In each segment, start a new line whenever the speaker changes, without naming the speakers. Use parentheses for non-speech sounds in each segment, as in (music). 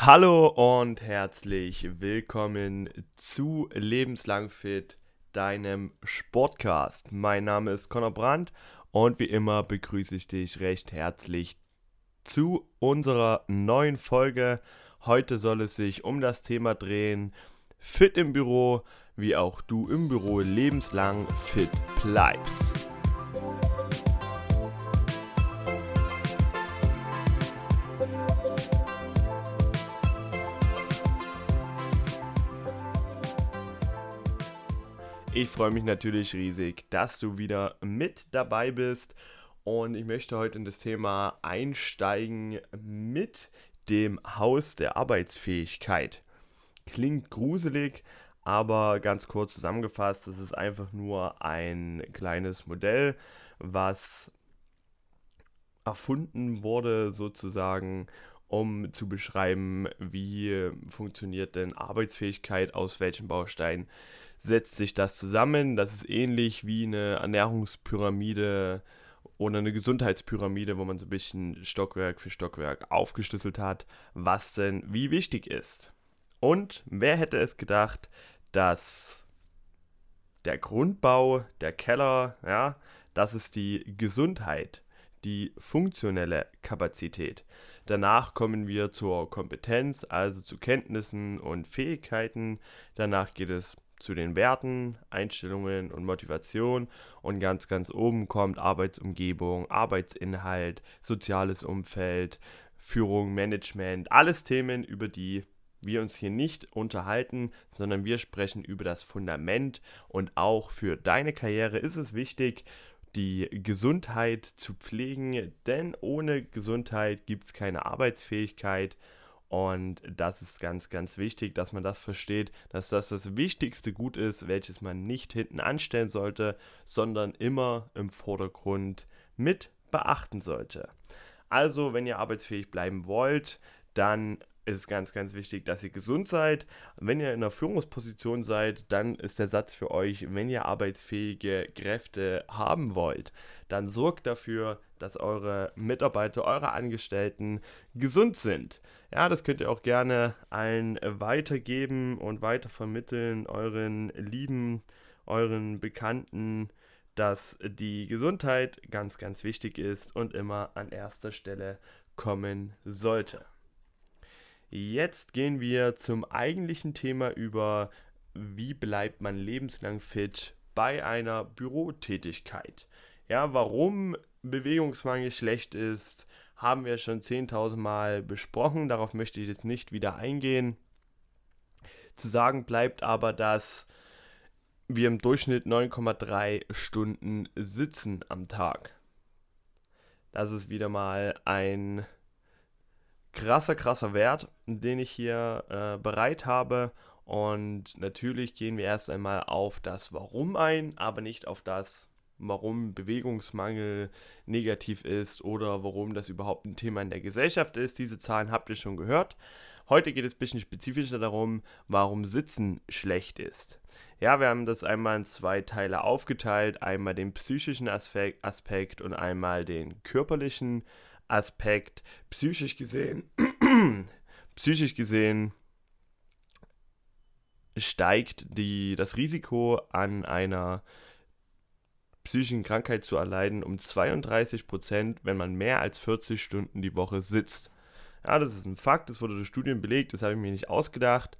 Hallo und herzlich willkommen zu Lebenslang Fit, deinem Sportcast. Mein Name ist Conor Brandt und wie immer begrüße ich dich recht herzlich zu unserer neuen Folge. Heute soll es sich um das Thema drehen, fit im Büro, wie auch du im Büro lebenslang fit bleibst. Ich freue mich natürlich riesig, dass du wieder mit dabei bist und ich möchte heute in das Thema einsteigen mit dem Haus der Arbeitsfähigkeit. Klingt gruselig, aber ganz kurz zusammengefasst, es ist einfach nur ein kleines Modell, was erfunden wurde sozusagen, um zu beschreiben, wie funktioniert denn Arbeitsfähigkeit, aus welchen Bausteinen setzt sich das zusammen. Das ist ähnlich wie eine Ernährungspyramide oder eine Gesundheitspyramide, wo man so ein bisschen Stockwerk für Stockwerk aufgeschlüsselt hat, was denn wie wichtig ist. Und wer hätte es gedacht, dass der Grundbau, der Keller, ja, das ist die Gesundheit, die funktionelle Kapazität. Danach kommen wir zur Kompetenz, also zu Kenntnissen und Fähigkeiten. Danach geht es zu den Werten, Einstellungen und Motivation. Und ganz, ganz oben kommt Arbeitsumgebung, Arbeitsinhalt, soziales Umfeld, Führung, Management, alles Themen, über die wir uns hier nicht unterhalten, sondern wir sprechen über das Fundament. Und auch für deine Karriere ist es wichtig, die Gesundheit zu pflegen, denn ohne Gesundheit gibt es keine Arbeitsfähigkeit und das ist ganz, ganz wichtig, dass man das versteht, dass das das wichtigste Gut ist, welches man nicht hinten anstellen sollte, sondern immer im Vordergrund mit beachten sollte. Also, wenn ihr arbeitsfähig bleiben wollt, dann ist es ganz, ganz wichtig, dass ihr gesund seid. Wenn ihr in einer Führungsposition seid, dann ist der Satz für euch, wenn ihr arbeitsfähige Kräfte haben wollt, dann sorgt dafür, dass eure Mitarbeiter, eure Angestellten gesund sind. Ja, das könnt ihr auch gerne allen weitergeben und weitervermitteln, euren Lieben, euren Bekannten, dass die Gesundheit ganz, ganz wichtig ist und immer an erster Stelle kommen sollte. Jetzt gehen wir zum eigentlichen Thema über, wie bleibt man lebenslang fit bei einer Bürotätigkeit. Ja, warum Bewegungsmangel schlecht ist, haben wir schon 10.000 Mal besprochen. Darauf möchte ich jetzt nicht wieder eingehen. Zu sagen bleibt aber, dass wir im Durchschnitt 9,3 Stunden sitzen am Tag. Das ist wieder mal ein krasser, krasser Wert, den ich hier äh, bereit habe. Und natürlich gehen wir erst einmal auf das Warum ein, aber nicht auf das, warum Bewegungsmangel negativ ist oder warum das überhaupt ein Thema in der Gesellschaft ist. Diese Zahlen habt ihr schon gehört. Heute geht es ein bisschen spezifischer darum, warum Sitzen schlecht ist. Ja, wir haben das einmal in zwei Teile aufgeteilt. Einmal den psychischen Aspekt und einmal den körperlichen Aspekt. Psychisch gesehen, (clears throat) psychisch gesehen steigt die, das Risiko an einer psychischen Krankheit zu erleiden um 32 Prozent, wenn man mehr als 40 Stunden die Woche sitzt. Ja, das ist ein Fakt, das wurde durch Studien belegt, das habe ich mir nicht ausgedacht.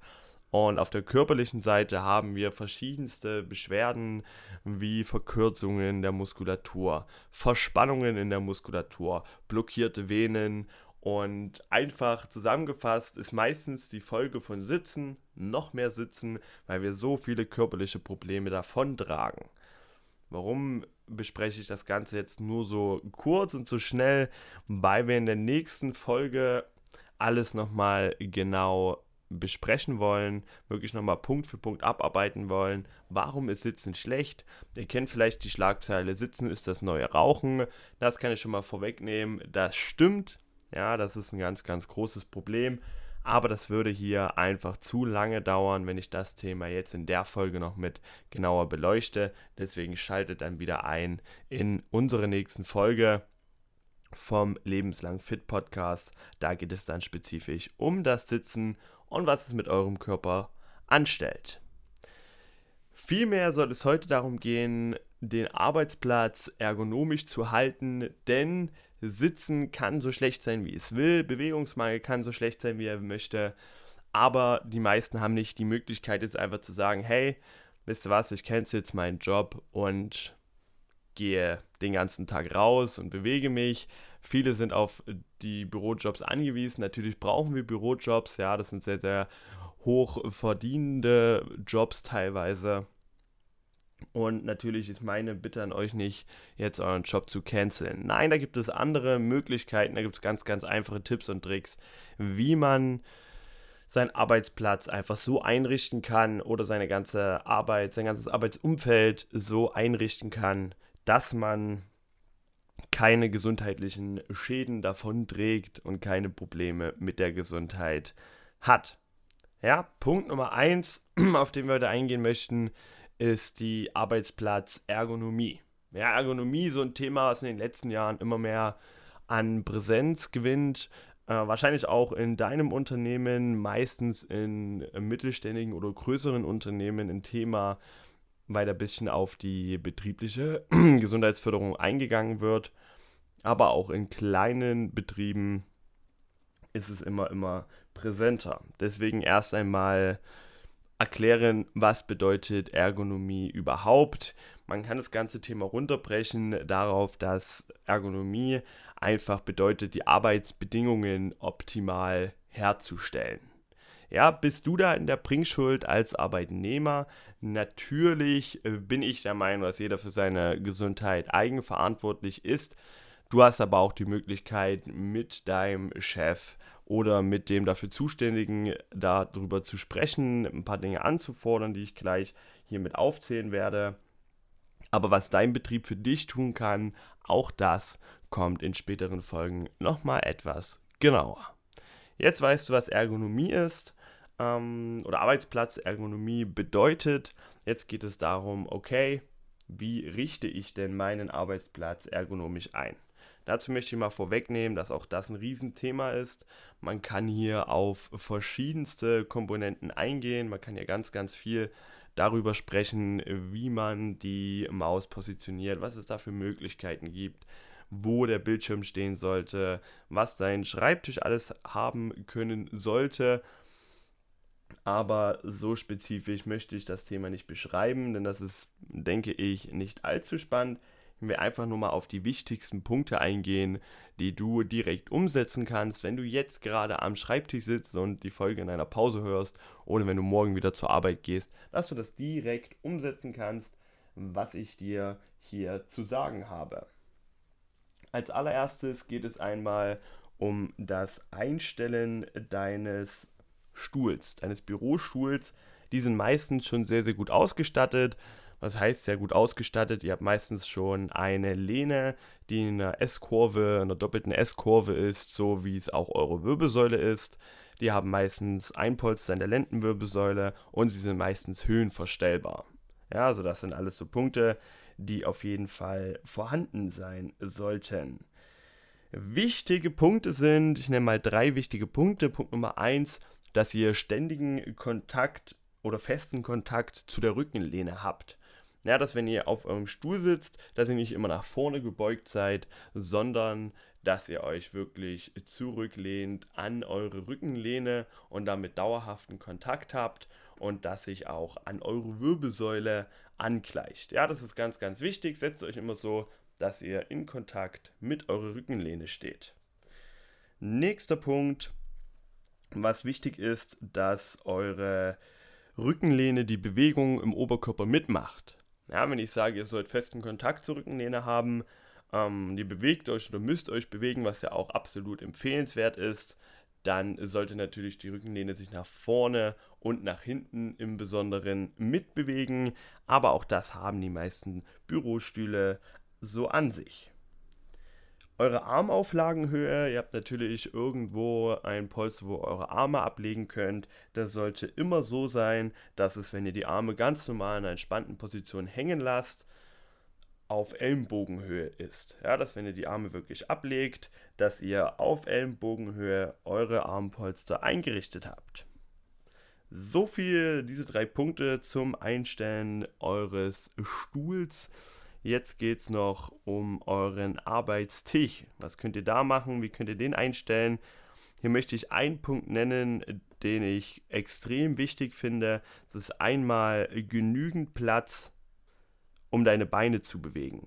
Und auf der körperlichen Seite haben wir verschiedenste Beschwerden wie Verkürzungen der Muskulatur, Verspannungen in der Muskulatur, blockierte Venen und einfach zusammengefasst ist meistens die Folge von Sitzen noch mehr Sitzen, weil wir so viele körperliche Probleme davontragen. Warum bespreche ich das Ganze jetzt nur so kurz und so schnell? Weil wir in der nächsten Folge alles nochmal genau besprechen wollen, wirklich nochmal Punkt für Punkt abarbeiten wollen. Warum ist Sitzen schlecht? Ihr kennt vielleicht die Schlagzeile Sitzen ist das neue Rauchen. Das kann ich schon mal vorwegnehmen. Das stimmt. Ja, das ist ein ganz, ganz großes Problem. Aber das würde hier einfach zu lange dauern, wenn ich das Thema jetzt in der Folge noch mit genauer beleuchte. Deswegen schaltet dann wieder ein in unsere nächsten Folge. vom Lebenslang Fit Podcast. Da geht es dann spezifisch um das Sitzen und was es mit eurem Körper anstellt. Vielmehr soll es heute darum gehen, den Arbeitsplatz ergonomisch zu halten, denn Sitzen kann so schlecht sein, wie es will, Bewegungsmangel kann so schlecht sein, wie er möchte, aber die meisten haben nicht die Möglichkeit, jetzt einfach zu sagen, hey, wisst ihr was, ich kenne jetzt meinen Job und gehe den ganzen Tag raus und bewege mich. Viele sind auf die Bürojobs angewiesen. Natürlich brauchen wir Bürojobs, ja, das sind sehr, sehr hoch verdienende Jobs teilweise. Und natürlich ist meine Bitte an euch nicht, jetzt euren Job zu canceln. Nein, da gibt es andere Möglichkeiten, da gibt es ganz, ganz einfache Tipps und Tricks, wie man seinen Arbeitsplatz einfach so einrichten kann oder seine ganze Arbeit, sein ganzes Arbeitsumfeld so einrichten kann, dass man keine gesundheitlichen Schäden davon trägt und keine Probleme mit der Gesundheit hat. Ja, Punkt Nummer eins, (clears throat) auf den wir heute eingehen möchten, ist die Arbeitsplatzergonomie. Ja, Ergonomie, so ein Thema, was in den letzten Jahren immer mehr an Präsenz gewinnt. Äh, wahrscheinlich auch in deinem Unternehmen, meistens in mittelständigen oder größeren Unternehmen ein Thema, weil ein bisschen auf die betriebliche (clears throat) Gesundheitsförderung eingegangen wird. Aber auch in kleinen Betrieben ist es immer, immer präsenter. Deswegen erst einmal erklären, was bedeutet Ergonomie überhaupt. Man kann das ganze Thema runterbrechen darauf, dass Ergonomie einfach bedeutet, die Arbeitsbedingungen optimal herzustellen. Ja, bist du da in der Bringschuld als Arbeitnehmer? Natürlich äh, bin ich der Meinung, dass jeder für seine Gesundheit eigenverantwortlich ist. Du hast aber auch die Möglichkeit, mit deinem Chef oder mit dem dafür Zuständigen darüber zu sprechen, ein paar Dinge anzufordern, die ich gleich hiermit aufzählen werde. Aber was dein Betrieb für dich tun kann, auch das kommt in späteren Folgen nochmal etwas genauer. Jetzt weißt du, was Ergonomie ist ähm, oder Arbeitsplatzergonomie bedeutet. Jetzt geht es darum, okay, wie richte ich denn meinen Arbeitsplatz ergonomisch ein? Dazu möchte ich mal vorwegnehmen, dass auch das ein Riesenthema ist. Man kann hier auf verschiedenste Komponenten eingehen. Man kann hier ganz, ganz viel darüber sprechen, wie man die Maus positioniert, was es da für Möglichkeiten gibt, wo der Bildschirm stehen sollte, was dein Schreibtisch alles haben können sollte. Aber so spezifisch möchte ich das Thema nicht beschreiben, denn das ist, denke ich, nicht allzu spannend wenn wir einfach nur mal auf die wichtigsten Punkte eingehen, die du direkt umsetzen kannst, wenn du jetzt gerade am Schreibtisch sitzt und die Folge in einer Pause hörst oder wenn du morgen wieder zur Arbeit gehst, dass du das direkt umsetzen kannst, was ich dir hier zu sagen habe. Als allererstes geht es einmal um das Einstellen deines Stuhls, deines Bürostuhls. Die sind meistens schon sehr, sehr gut ausgestattet. Was heißt sehr gut ausgestattet? Ihr habt meistens schon eine Lehne, die in einer S-Kurve, einer doppelten S-Kurve ist, so wie es auch eure Wirbelsäule ist. Die haben meistens ein Polster in der Lendenwirbelsäule und sie sind meistens höhenverstellbar. Ja, also das sind alles so Punkte, die auf jeden Fall vorhanden sein sollten. Wichtige Punkte sind, ich nenne mal drei wichtige Punkte. Punkt Nummer eins, dass ihr ständigen Kontakt oder festen Kontakt zu der Rückenlehne habt. Ja, dass wenn ihr auf eurem Stuhl sitzt, dass ihr nicht immer nach vorne gebeugt seid, sondern dass ihr euch wirklich zurücklehnt an eure Rückenlehne und damit dauerhaften Kontakt habt und dass sich auch an eure Wirbelsäule angleicht. Ja, das ist ganz, ganz wichtig. Setzt euch immer so, dass ihr in Kontakt mit eurer Rückenlehne steht. Nächster Punkt, was wichtig ist, dass eure Rückenlehne die Bewegung im Oberkörper mitmacht. Ja, wenn ich sage, ihr sollt festen Kontakt zur Rückenlehne haben, ähm, ihr bewegt euch oder müsst euch bewegen, was ja auch absolut empfehlenswert ist, dann sollte natürlich die Rückenlehne sich nach vorne und nach hinten im Besonderen mitbewegen. Aber auch das haben die meisten Bürostühle so an sich eure Armauflagenhöhe. Ihr habt natürlich irgendwo ein Polster, wo ihr eure Arme ablegen könnt. Das sollte immer so sein, dass es, wenn ihr die Arme ganz normal in einer entspannten Position hängen lasst, auf Ellenbogenhöhe ist. Ja, dass wenn ihr die Arme wirklich ablegt, dass ihr auf Ellenbogenhöhe eure Armpolster eingerichtet habt. So viel diese drei Punkte zum Einstellen eures Stuhls. Jetzt geht es noch um euren Arbeitstisch. Was könnt ihr da machen? Wie könnt ihr den einstellen? Hier möchte ich einen Punkt nennen, den ich extrem wichtig finde. Das ist einmal genügend Platz, um deine Beine zu bewegen.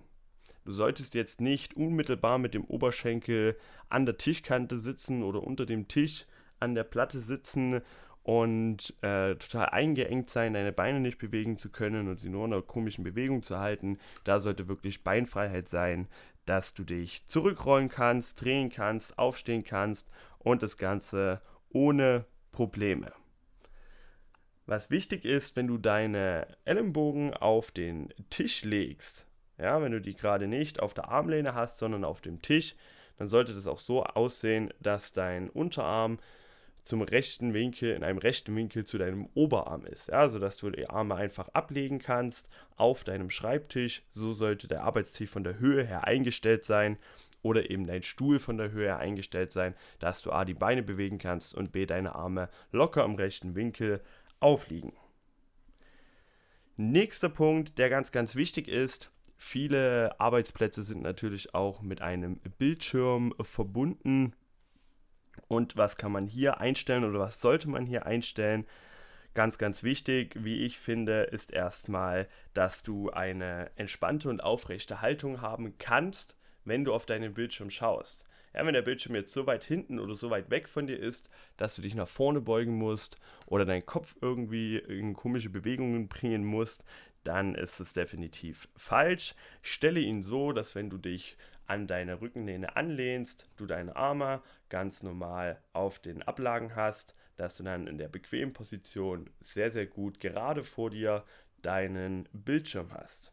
Du solltest jetzt nicht unmittelbar mit dem Oberschenkel an der Tischkante sitzen oder unter dem Tisch an der Platte sitzen und äh, total eingeengt sein, deine Beine nicht bewegen zu können und sie nur in einer komischen Bewegung zu halten. Da sollte wirklich Beinfreiheit sein, dass du dich zurückrollen kannst, drehen kannst, aufstehen kannst und das Ganze ohne Probleme. Was wichtig ist, wenn du deine Ellenbogen auf den Tisch legst, ja, wenn du die gerade nicht auf der Armlehne hast, sondern auf dem Tisch, dann sollte das auch so aussehen, dass dein Unterarm zum rechten Winkel, in einem rechten Winkel zu deinem Oberarm ist. Ja, sodass du die Arme einfach ablegen kannst auf deinem Schreibtisch. So sollte der Arbeitstisch von der Höhe her eingestellt sein oder eben dein Stuhl von der Höhe her eingestellt sein, dass du A die Beine bewegen kannst und B deine Arme locker im rechten Winkel aufliegen. Nächster Punkt, der ganz, ganz wichtig ist, viele Arbeitsplätze sind natürlich auch mit einem Bildschirm verbunden und was kann man hier einstellen oder was sollte man hier einstellen? Ganz, ganz wichtig, wie ich finde, ist erstmal, dass du eine entspannte und aufrechte Haltung haben kannst, wenn du auf deinen Bildschirm schaust. Ja, wenn der Bildschirm jetzt so weit hinten oder so weit weg von dir ist, dass du dich nach vorne beugen musst oder deinen Kopf irgendwie in komische Bewegungen bringen musst, dann ist es definitiv falsch. Stelle ihn so, dass wenn du dich an deine Rückenlehne anlehnst, du deine Arme ganz normal auf den Ablagen hast, dass du dann in der bequemen Position sehr, sehr gut gerade vor dir deinen Bildschirm hast.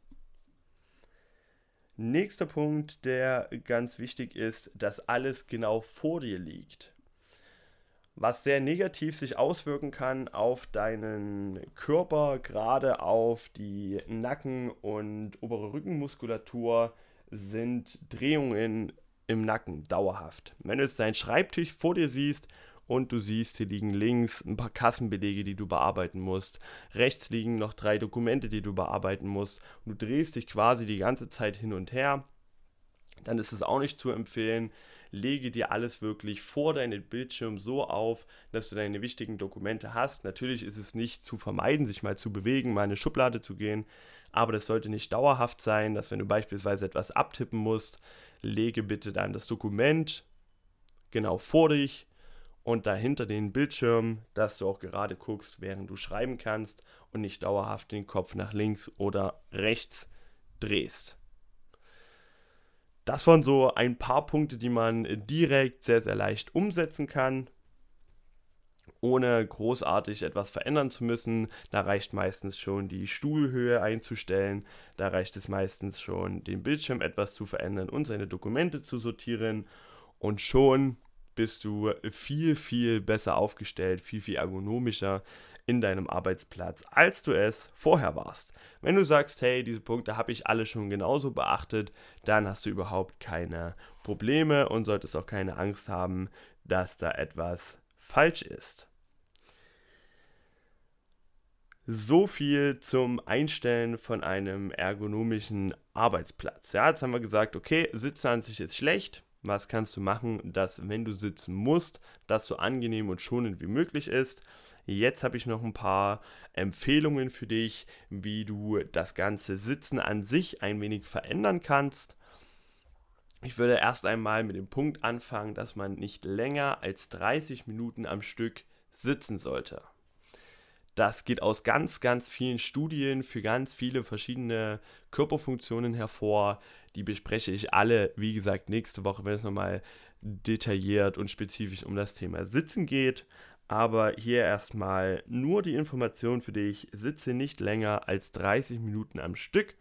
Nächster Punkt, der ganz wichtig ist, dass alles genau vor dir liegt. Was sehr negativ sich auswirken kann auf deinen Körper, gerade auf die Nacken- und obere Rückenmuskulatur, sind Drehungen im Nacken dauerhaft. Wenn du jetzt deinen Schreibtisch vor dir siehst und du siehst, hier liegen links ein paar Kassenbelege, die du bearbeiten musst, rechts liegen noch drei Dokumente, die du bearbeiten musst. Und du drehst dich quasi die ganze Zeit hin und her, dann ist es auch nicht zu empfehlen. Lege dir alles wirklich vor deinen Bildschirm so auf, dass du deine wichtigen Dokumente hast. Natürlich ist es nicht zu vermeiden, sich mal zu bewegen, mal in eine Schublade zu gehen, aber das sollte nicht dauerhaft sein, dass wenn du beispielsweise etwas abtippen musst, lege bitte dann das Dokument genau vor dich und dahinter den Bildschirm, dass du auch gerade guckst, während du schreiben kannst und nicht dauerhaft den Kopf nach links oder rechts drehst. Das waren so ein paar Punkte, die man direkt sehr, sehr leicht umsetzen kann ohne großartig etwas verändern zu müssen. Da reicht meistens schon die Stuhlhöhe einzustellen, da reicht es meistens schon, den Bildschirm etwas zu verändern und seine Dokumente zu sortieren. Und schon bist du viel, viel besser aufgestellt, viel, viel ergonomischer in deinem Arbeitsplatz, als du es vorher warst. Wenn du sagst, hey, diese Punkte habe ich alle schon genauso beachtet, dann hast du überhaupt keine Probleme und solltest auch keine Angst haben, dass da etwas falsch ist. So viel zum Einstellen von einem ergonomischen Arbeitsplatz. Ja, jetzt haben wir gesagt, okay, Sitzen an sich ist schlecht. Was kannst du machen, dass, wenn du sitzen musst, das so angenehm und schonend wie möglich ist? Jetzt habe ich noch ein paar Empfehlungen für dich, wie du das ganze Sitzen an sich ein wenig verändern kannst. Ich würde erst einmal mit dem Punkt anfangen, dass man nicht länger als 30 Minuten am Stück sitzen sollte. Das geht aus ganz, ganz vielen Studien für ganz viele verschiedene Körperfunktionen hervor. Die bespreche ich alle, wie gesagt, nächste Woche, wenn es nochmal detailliert und spezifisch um das Thema Sitzen geht. Aber hier erstmal nur die Information für dich. Sitze nicht länger als 30 Minuten am Stück.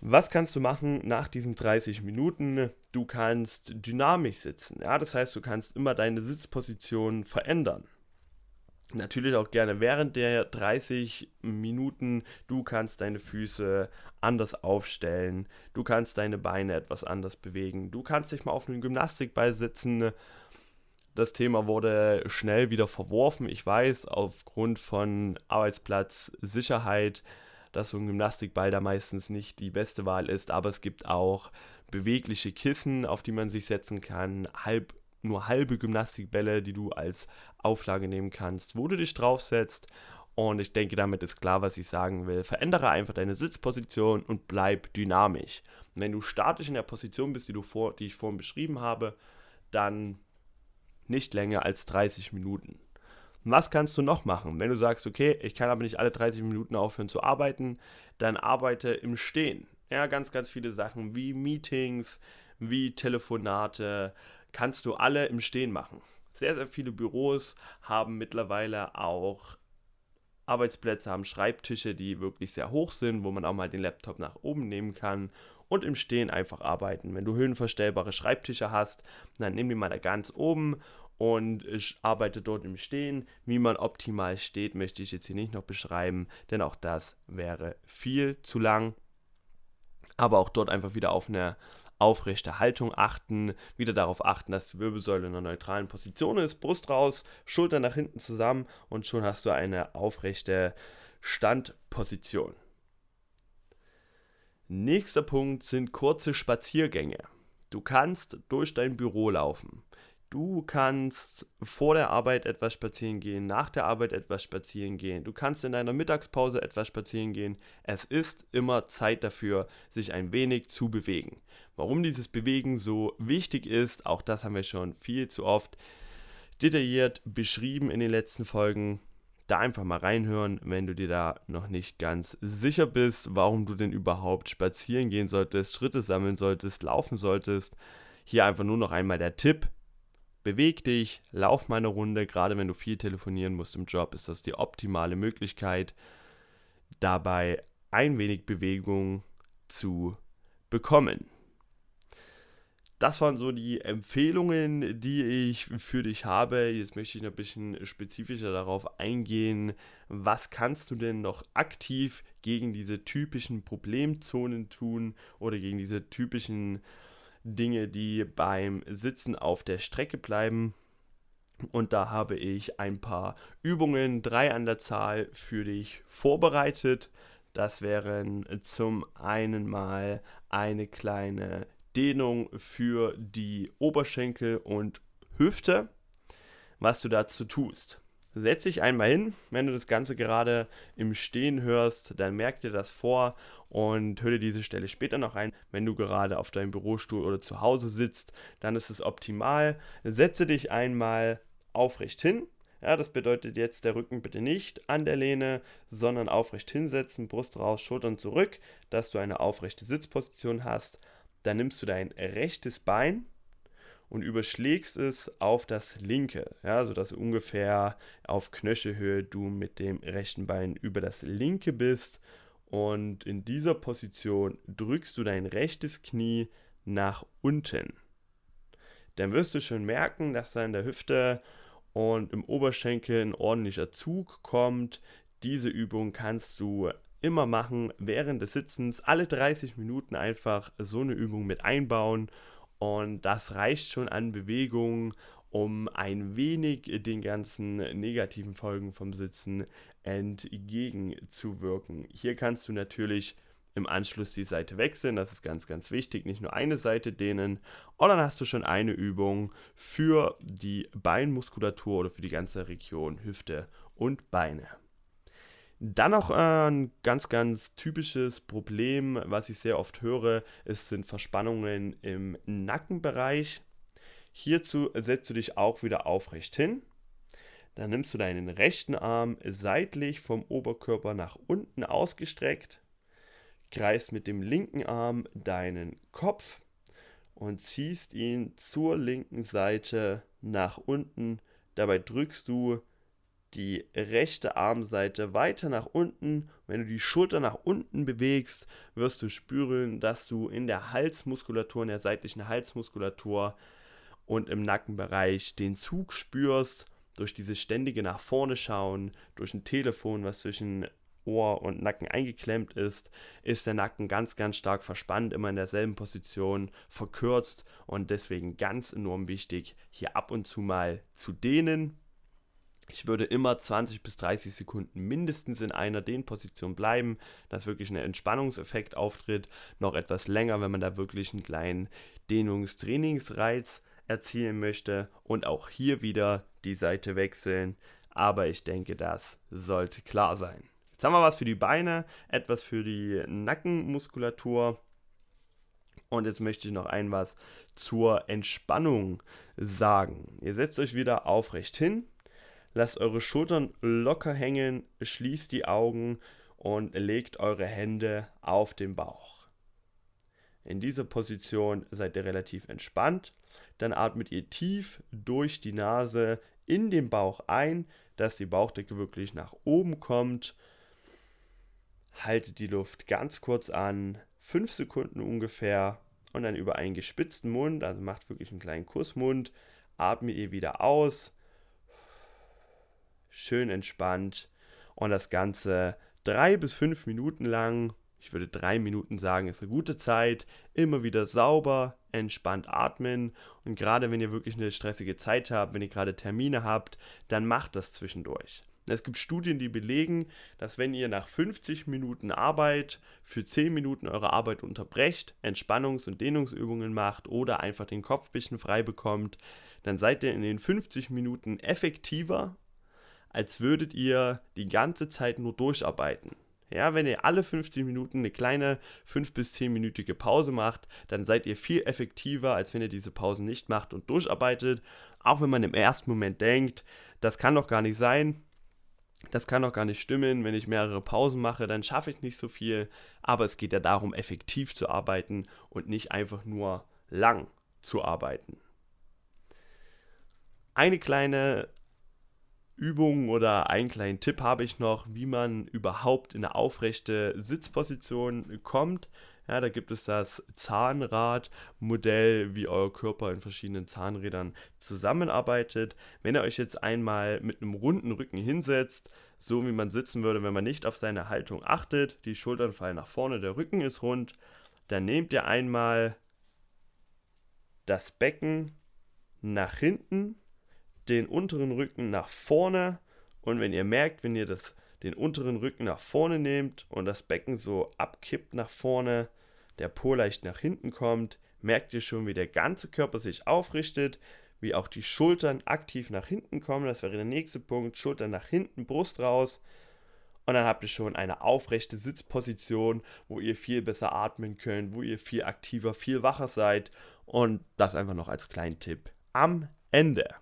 Was kannst du machen nach diesen 30 Minuten? Du kannst dynamisch sitzen. Ja, das heißt, du kannst immer deine Sitzposition verändern. Natürlich auch gerne während der 30 Minuten. Du kannst deine Füße anders aufstellen. Du kannst deine Beine etwas anders bewegen. Du kannst dich mal auf einen Gymnastikball sitzen. Das Thema wurde schnell wieder verworfen. Ich weiß, aufgrund von Arbeitsplatzsicherheit, dass so ein Gymnastikball da meistens nicht die beste Wahl ist. Aber es gibt auch bewegliche Kissen, auf die man sich setzen kann. Halb nur halbe Gymnastikbälle, die du als Auflage nehmen kannst, wo du dich draufsetzt. Und ich denke, damit ist klar, was ich sagen will. Verändere einfach deine Sitzposition und bleib dynamisch. Und wenn du statisch in der Position bist, die, du vor, die ich vorhin beschrieben habe, dann nicht länger als 30 Minuten. was kannst du noch machen? Wenn du sagst, okay, ich kann aber nicht alle 30 Minuten aufhören zu arbeiten, dann arbeite im Stehen. Ja, ganz, ganz viele Sachen wie Meetings, wie Telefonate, kannst du alle im Stehen machen. Sehr, sehr viele Büros haben mittlerweile auch Arbeitsplätze, haben Schreibtische, die wirklich sehr hoch sind, wo man auch mal den Laptop nach oben nehmen kann und im Stehen einfach arbeiten. Wenn du höhenverstellbare Schreibtische hast, dann nimm die mal da ganz oben und ich arbeite dort im Stehen. Wie man optimal steht, möchte ich jetzt hier nicht noch beschreiben, denn auch das wäre viel zu lang. Aber auch dort einfach wieder auf eine aufrechte Haltung achten, wieder darauf achten, dass die Wirbelsäule in einer neutralen Position ist, Brust raus, Schultern nach hinten zusammen und schon hast du eine aufrechte Standposition. Nächster Punkt sind kurze Spaziergänge. Du kannst durch dein Büro laufen. Du kannst vor der Arbeit etwas spazieren gehen, nach der Arbeit etwas spazieren gehen. Du kannst in deiner Mittagspause etwas spazieren gehen. Es ist immer Zeit dafür, sich ein wenig zu bewegen. Warum dieses Bewegen so wichtig ist, auch das haben wir schon viel zu oft detailliert beschrieben in den letzten Folgen. Da einfach mal reinhören, wenn du dir da noch nicht ganz sicher bist, warum du denn überhaupt spazieren gehen solltest, Schritte sammeln solltest, laufen solltest. Hier einfach nur noch einmal der Tipp, beweg dich, lauf mal eine Runde, gerade wenn du viel telefonieren musst im Job, ist das die optimale Möglichkeit, dabei ein wenig Bewegung zu bekommen. Das waren so die Empfehlungen, die ich für dich habe. Jetzt möchte ich noch ein bisschen spezifischer darauf eingehen. Was kannst du denn noch aktiv gegen diese typischen Problemzonen tun oder gegen diese typischen Dinge, die beim Sitzen auf der Strecke bleiben. Und da habe ich ein paar Übungen, drei an der Zahl, für dich vorbereitet. Das wären zum einen mal eine kleine Dehnung für die Oberschenkel und Hüfte. Was du dazu tust. Setz dich einmal hin, wenn du das Ganze gerade im Stehen hörst, dann merk dir das vor und hör dir diese Stelle später noch ein. Wenn du gerade auf deinem Bürostuhl oder zu Hause sitzt, dann ist es optimal. Setze dich einmal aufrecht hin. Ja, das bedeutet jetzt der Rücken bitte nicht an der Lehne, sondern aufrecht hinsetzen, Brust raus, Schultern zurück, dass du eine aufrechte Sitzposition hast. Dann nimmst du dein rechtes Bein und überschlägst es auf das linke, ja, sodass ungefähr auf Knöchelhöhe du mit dem rechten Bein über das linke bist. Und in dieser Position drückst du dein rechtes Knie nach unten. Dann wirst du schon merken, dass da in der Hüfte und im Oberschenkel ein ordentlicher Zug kommt. Diese Übung kannst du immer machen während des Sitzens, alle 30 Minuten einfach so eine Übung mit einbauen und das reicht schon an Bewegung, um ein wenig den ganzen negativen Folgen vom Sitzen entgegenzuwirken. Hier kannst du natürlich im Anschluss die Seite wechseln, das ist ganz, ganz wichtig. Nicht nur eine Seite dehnen und dann hast du schon eine Übung für die Beinmuskulatur oder für die ganze Region Hüfte und Beine. Dann noch ein ganz, ganz typisches Problem, was ich sehr oft höre, es sind Verspannungen im Nackenbereich. Hierzu setzt du dich auch wieder aufrecht hin. Dann nimmst du deinen rechten Arm seitlich vom Oberkörper nach unten ausgestreckt, kreist mit dem linken Arm deinen Kopf und ziehst ihn zur linken Seite nach unten. Dabei drückst du die rechte Armseite weiter nach unten. Wenn du die Schulter nach unten bewegst, wirst du spüren, dass du in der Halsmuskulatur, in der seitlichen Halsmuskulatur und im Nackenbereich den Zug spürst. durch dieses ständige nach vorne schauen, durch ein Telefon, was zwischen Ohr und Nacken eingeklemmt ist, ist der Nacken ganz, ganz stark verspannt, immer in derselben Position, verkürzt und deswegen ganz enorm wichtig, hier ab und zu mal zu dehnen. Ich würde immer 20 bis 30 Sekunden mindestens in einer Dehnposition bleiben, dass wirklich ein Entspannungseffekt auftritt. Noch etwas länger, wenn man da wirklich einen kleinen Dehnungstrainingsreiz erzielen möchte. Und auch hier wieder die Seite wechseln. Aber ich denke, das sollte klar sein. Jetzt haben wir was für die Beine, etwas für die Nackenmuskulatur. Und jetzt möchte ich noch ein was zur Entspannung sagen. Ihr setzt euch wieder aufrecht hin, lasst eure Schultern locker hängen, schließt die Augen und legt eure Hände auf den Bauch. In dieser Position seid ihr relativ entspannt. Dann atmet ihr tief durch die Nase in den Bauch ein, dass die Bauchdecke wirklich nach oben kommt haltet die Luft ganz kurz an, 5 Sekunden ungefähr und dann über einen gespitzten Mund, also macht wirklich einen kleinen Kussmund, atmet ihr wieder aus, schön entspannt und das Ganze drei bis fünf Minuten lang. Ich würde drei Minuten sagen, ist eine gute Zeit. Immer wieder sauber, entspannt atmen. Und gerade wenn ihr wirklich eine stressige Zeit habt, wenn ihr gerade Termine habt, dann macht das zwischendurch. Es gibt Studien, die belegen, dass wenn ihr nach 50 Minuten Arbeit für 10 Minuten eure Arbeit unterbrecht, Entspannungs- und Dehnungsübungen macht oder einfach den Kopf ein bisschen frei bekommt, dann seid ihr in den 50 Minuten effektiver, als würdet ihr die ganze Zeit nur durcharbeiten. Ja, wenn ihr alle 50 Minuten eine kleine 5 bis 10-minütige Pause macht, dann seid ihr viel effektiver, als wenn ihr diese Pause nicht macht und durcharbeitet. Auch wenn man im ersten Moment denkt, das kann doch gar nicht sein, das kann doch gar nicht stimmen. Wenn ich mehrere Pausen mache, dann schaffe ich nicht so viel. Aber es geht ja darum, effektiv zu arbeiten und nicht einfach nur lang zu arbeiten. Eine kleine Übung oder einen kleinen Tipp habe ich noch, wie man überhaupt in eine aufrechte Sitzposition kommt. Ja, da gibt es das Zahnradmodell, wie euer Körper in verschiedenen Zahnrädern zusammenarbeitet. Wenn ihr euch jetzt einmal mit einem runden Rücken hinsetzt, so wie man sitzen würde, wenn man nicht auf seine Haltung achtet, die Schultern fallen nach vorne, der Rücken ist rund, dann nehmt ihr einmal das Becken nach hinten, den unteren Rücken nach vorne und wenn ihr merkt, wenn ihr das den unteren Rücken nach vorne nehmt und das Becken so abkippt nach vorne, der Po leicht nach hinten kommt, merkt ihr schon, wie der ganze Körper sich aufrichtet, wie auch die Schultern aktiv nach hinten kommen. Das wäre der nächste Punkt. Schultern nach hinten, Brust raus. Und dann habt ihr schon eine aufrechte Sitzposition, wo ihr viel besser atmen könnt, wo ihr viel aktiver, viel wacher seid. Und das einfach noch als kleinen Tipp am Ende.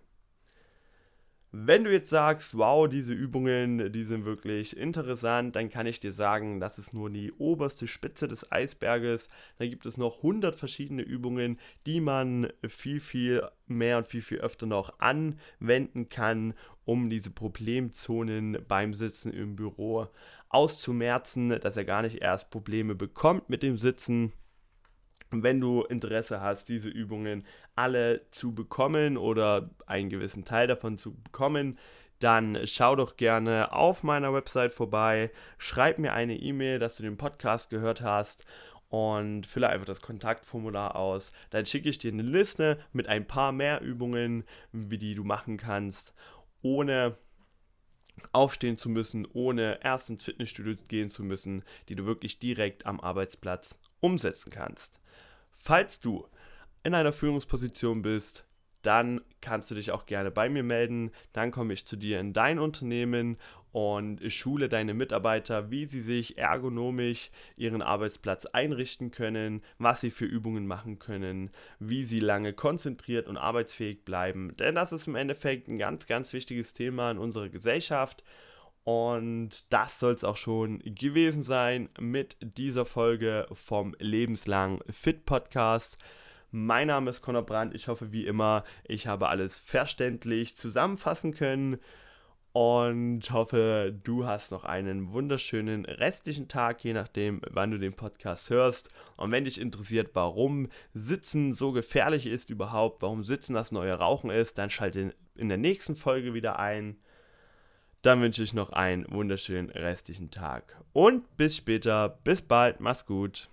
Wenn du jetzt sagst, wow, diese Übungen, die sind wirklich interessant, dann kann ich dir sagen, das ist nur die oberste Spitze des Eisberges. Da gibt es noch 100 verschiedene Übungen, die man viel, viel mehr und viel, viel öfter noch anwenden kann, um diese Problemzonen beim Sitzen im Büro auszumerzen, dass er gar nicht erst Probleme bekommt mit dem Sitzen wenn du Interesse hast, diese Übungen alle zu bekommen oder einen gewissen Teil davon zu bekommen, dann schau doch gerne auf meiner Website vorbei, schreib mir eine E-Mail, dass du den Podcast gehört hast und fülle einfach das Kontaktformular aus. Dann schicke ich dir eine Liste mit ein paar mehr Übungen, wie die du machen kannst, ohne aufstehen zu müssen, ohne erst ins Fitnessstudio gehen zu müssen, die du wirklich direkt am Arbeitsplatz umsetzen kannst. Falls du in einer Führungsposition bist, dann kannst du dich auch gerne bei mir melden. Dann komme ich zu dir in dein Unternehmen und schule deine Mitarbeiter, wie sie sich ergonomisch ihren Arbeitsplatz einrichten können, was sie für Übungen machen können, wie sie lange konzentriert und arbeitsfähig bleiben. Denn das ist im Endeffekt ein ganz, ganz wichtiges Thema in unserer Gesellschaft. Und das soll es auch schon gewesen sein mit dieser Folge vom Lebenslang Fit Podcast. Mein Name ist Conor Brandt. Ich hoffe, wie immer, ich habe alles verständlich zusammenfassen können. und hoffe, du hast noch einen wunderschönen restlichen Tag, je nachdem, wann du den Podcast hörst. Und wenn dich interessiert, warum Sitzen so gefährlich ist überhaupt, warum Sitzen das neue Rauchen ist, dann schalte in der nächsten Folge wieder ein. Dann wünsche ich noch einen wunderschönen restlichen Tag. Und bis später, bis bald, mach's gut.